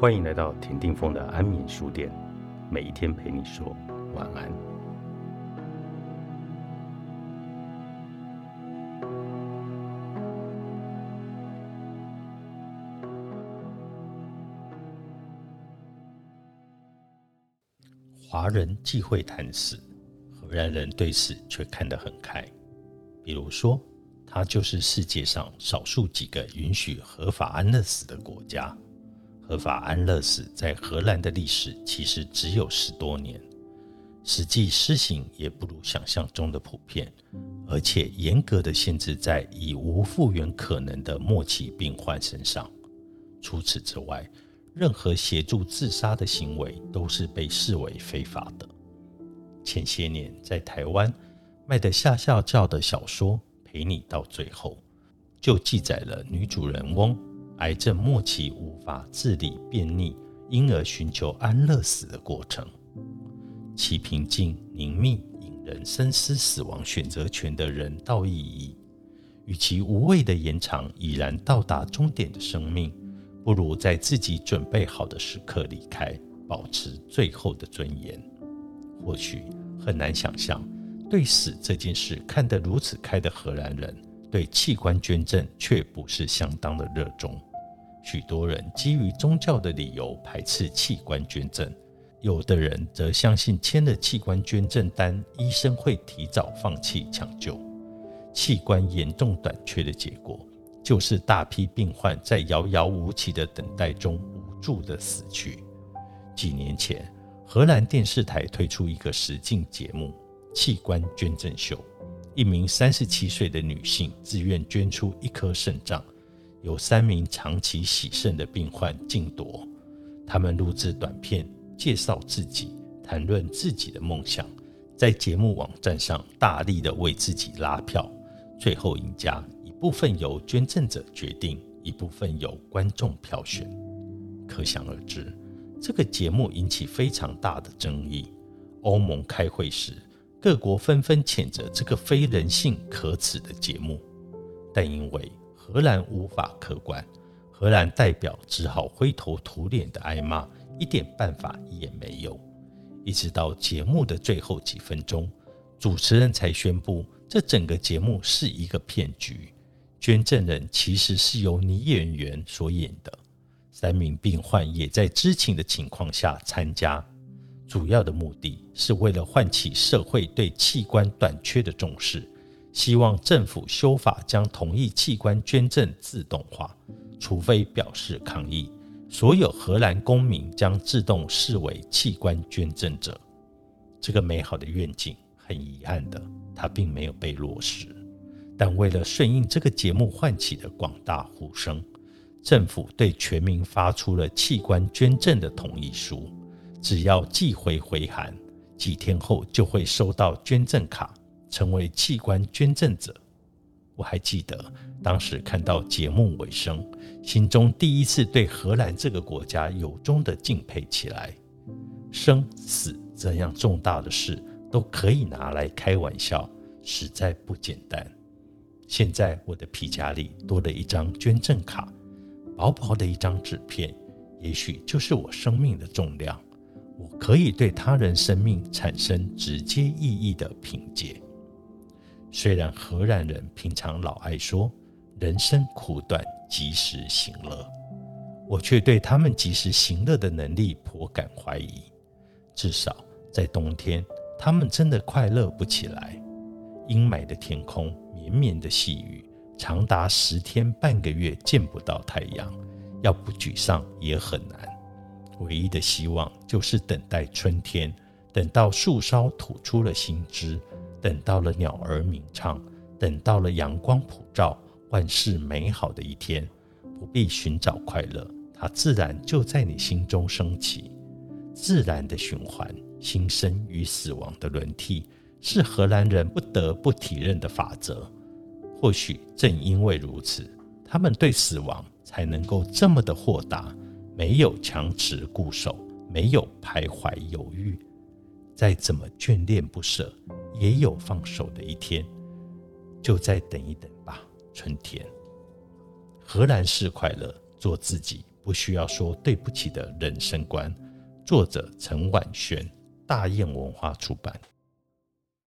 欢迎来到田定峰的安眠书店，每一天陪你说晚安。华人忌讳谈死，荷兰人对死却看得很开。比如说，它就是世界上少数几个允许合法安乐死的国家。合法安乐死在荷兰的历史其实只有十多年，实际施行也不如想象中的普遍，而且严格的限制在已无复原可能的末期病患身上。除此之外，任何协助自杀的行为都是被视为非法的。前些年在台湾卖的下下叫的小说《陪你到最后》，就记载了女主人翁。癌症末期无法自理便秘，因而寻求安乐死的过程，其平静凝密，引人深思死亡选择权的人道意义。与其无谓的延长已然到达终点的生命，不如在自己准备好的时刻离开，保持最后的尊严。或许很难想象，对死这件事看得如此开的荷兰人，对器官捐赠却不是相当的热衷。许多人基于宗教的理由排斥器官捐赠，有的人则相信签了器官捐赠单，医生会提早放弃抢救。器官严重短缺的结果，就是大批病患在遥遥无期的等待中无助的死去。几年前，荷兰电视台推出一个实境节目《器官捐赠秀》，一名三十七岁的女性自愿捐出一颗肾脏。有三名长期洗肾的病患竞夺，他们录制短片介绍自己，谈论自己的梦想，在节目网站上大力的为自己拉票。最后赢家一部分由捐赠者决定，一部分由观众票选。可想而知，这个节目引起非常大的争议。欧盟开会时，各国纷纷谴责这个非人性可耻的节目，但因为。荷兰无法客观，荷兰代表只好灰头土脸的挨骂，一点办法也没有。一直到节目的最后几分钟，主持人才宣布，这整个节目是一个骗局，捐赠人其实是由女演员所演的，三名病患也在知情的情况下参加，主要的目的是为了唤起社会对器官短缺的重视。希望政府修法，将同意器官捐赠自动化，除非表示抗议，所有荷兰公民将自动视为器官捐赠者。这个美好的愿景，很遗憾的，它并没有被落实。但为了顺应这个节目唤起的广大呼声，政府对全民发出了器官捐赠的同意书，只要寄回回函，几天后就会收到捐赠卡。成为器官捐赠者，我还记得当时看到节目尾声，心中第一次对荷兰这个国家由衷的敬佩起来。生死这样重大的事都可以拿来开玩笑，实在不简单。现在我的皮夹里多了一张捐赠卡，薄薄的一张纸片，也许就是我生命的重量。我可以对他人生命产生直接意义的凭借。虽然荷兰人平常老爱说“人生苦短，及时行乐”，我却对他们及时行乐的能力颇感怀疑。至少在冬天，他们真的快乐不起来。阴霾的天空，绵绵的细雨，长达十天半个月见不到太阳，要不沮丧也很难。唯一的希望就是等待春天，等到树梢吐出了新枝。等到了鸟儿鸣唱，等到了阳光普照，万事美好的一天，不必寻找快乐，它自然就在你心中升起。自然的循环，新生与死亡的轮替，是荷兰人不得不体认的法则。或许正因为如此，他们对死亡才能够这么的豁达，没有强持固守，没有徘徊犹豫。再怎么眷恋不舍。也有放手的一天，就再等一等吧。春天，荷兰式快乐，做自己，不需要说对不起的人生观。作者陈婉璇，大雁文化出版。